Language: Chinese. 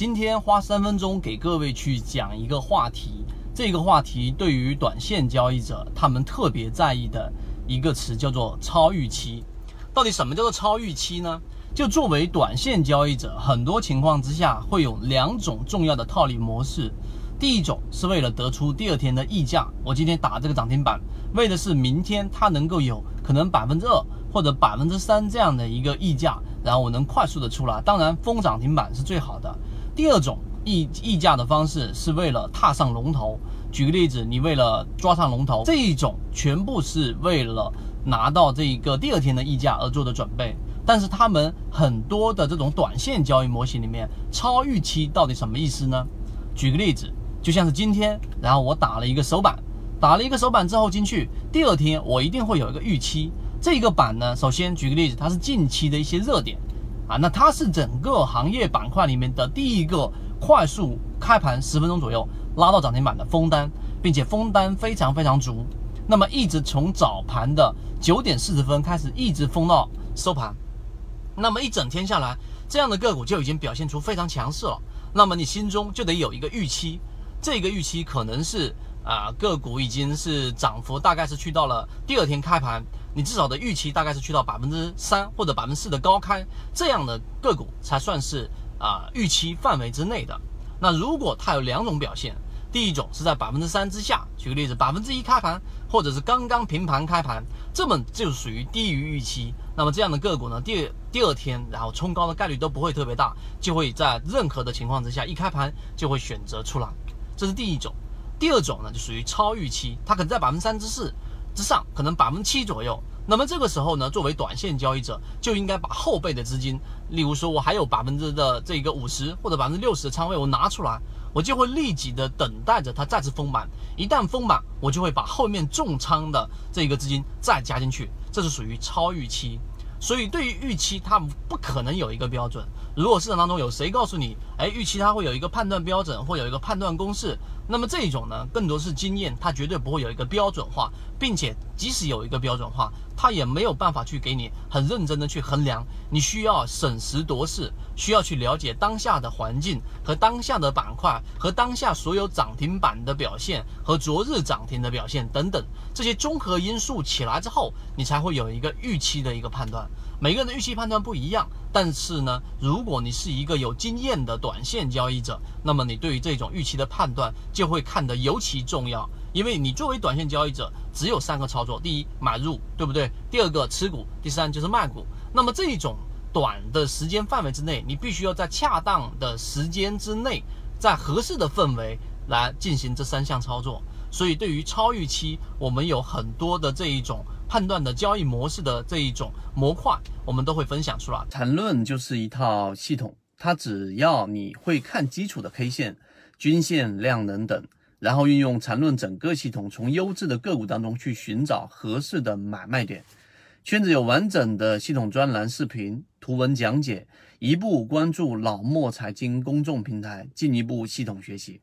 今天花三分钟给各位去讲一个话题，这个话题对于短线交易者他们特别在意的一个词叫做超预期。到底什么叫做超预期呢？就作为短线交易者，很多情况之下会有两种重要的套利模式。第一种是为了得出第二天的溢价，我今天打这个涨停板，为的是明天它能够有可能百分之二或者百分之三这样的一个溢价，然后我能快速的出来。当然封涨停板是最好的。第二种溢溢价的方式是为了踏上龙头。举个例子，你为了抓上龙头，这一种全部是为了拿到这一个第二天的溢价而做的准备。但是他们很多的这种短线交易模型里面，超预期到底什么意思呢？举个例子。就像是今天，然后我打了一个首板，打了一个首板之后进去，第二天我一定会有一个预期。这个板呢，首先举个例子，它是近期的一些热点，啊，那它是整个行业板块里面的第一个快速开盘十分钟左右拉到涨停板的封单，并且封单非常非常足，那么一直从早盘的九点四十分开始，一直封到收盘，那么一整天下来，这样的个股就已经表现出非常强势了。那么你心中就得有一个预期。这个预期可能是啊，个股已经是涨幅大概是去到了第二天开盘，你至少的预期大概是去到百分之三或者百分之四的高开，这样的个股才算是啊预期范围之内的。那如果它有两种表现，第一种是在百分之三之下，举个例子，百分之一开盘，或者是刚刚平盘开盘，这么就属于低于预期。那么这样的个股呢，第二第二天然后冲高的概率都不会特别大，就会在任何的情况之下一开盘就会选择出来。这是第一种，第二种呢就属于超预期，它可能在百分之三之四之上，可能百分之七左右。那么这个时候呢，作为短线交易者，就应该把后备的资金，例如说我还有百分之的这个五十或者百分之六十的仓位，我拿出来，我就会立即的等待着它再次丰满。一旦丰满，我就会把后面重仓的这个资金再加进去，这是属于超预期。所以，对于预期，它不可能有一个标准。如果市场当中有谁告诉你，哎，预期它会有一个判断标准，或有一个判断公式，那么这一种呢，更多是经验，它绝对不会有一个标准化，并且即使有一个标准化，它也没有办法去给你很认真的去衡量。你需要审时度势，需要去了解当下的环境和当下的板块和当下所有涨停板的表现和昨日涨停的表现等等这些综合因素起来之后，你才会有一个预期的一个判断。每个人的预期判断不一样，但是呢，如果你是一个有经验的短线交易者，那么你对于这种预期的判断就会看得尤其重要。因为你作为短线交易者，只有三个操作：第一，买入，对不对？第二个，持股；第三，就是卖股。那么这种短的时间范围之内，你必须要在恰当的时间之内，在合适的氛围来进行这三项操作。所以，对于超预期，我们有很多的这一种。判断的交易模式的这一种模块，我们都会分享出来。缠论就是一套系统，它只要你会看基础的 K 线、均线、量能等，然后运用缠论整个系统，从优质的个股当中去寻找合适的买卖点。圈子有完整的系统专栏、视频、图文讲解，一步关注老莫财经公众平台，进一步系统学习。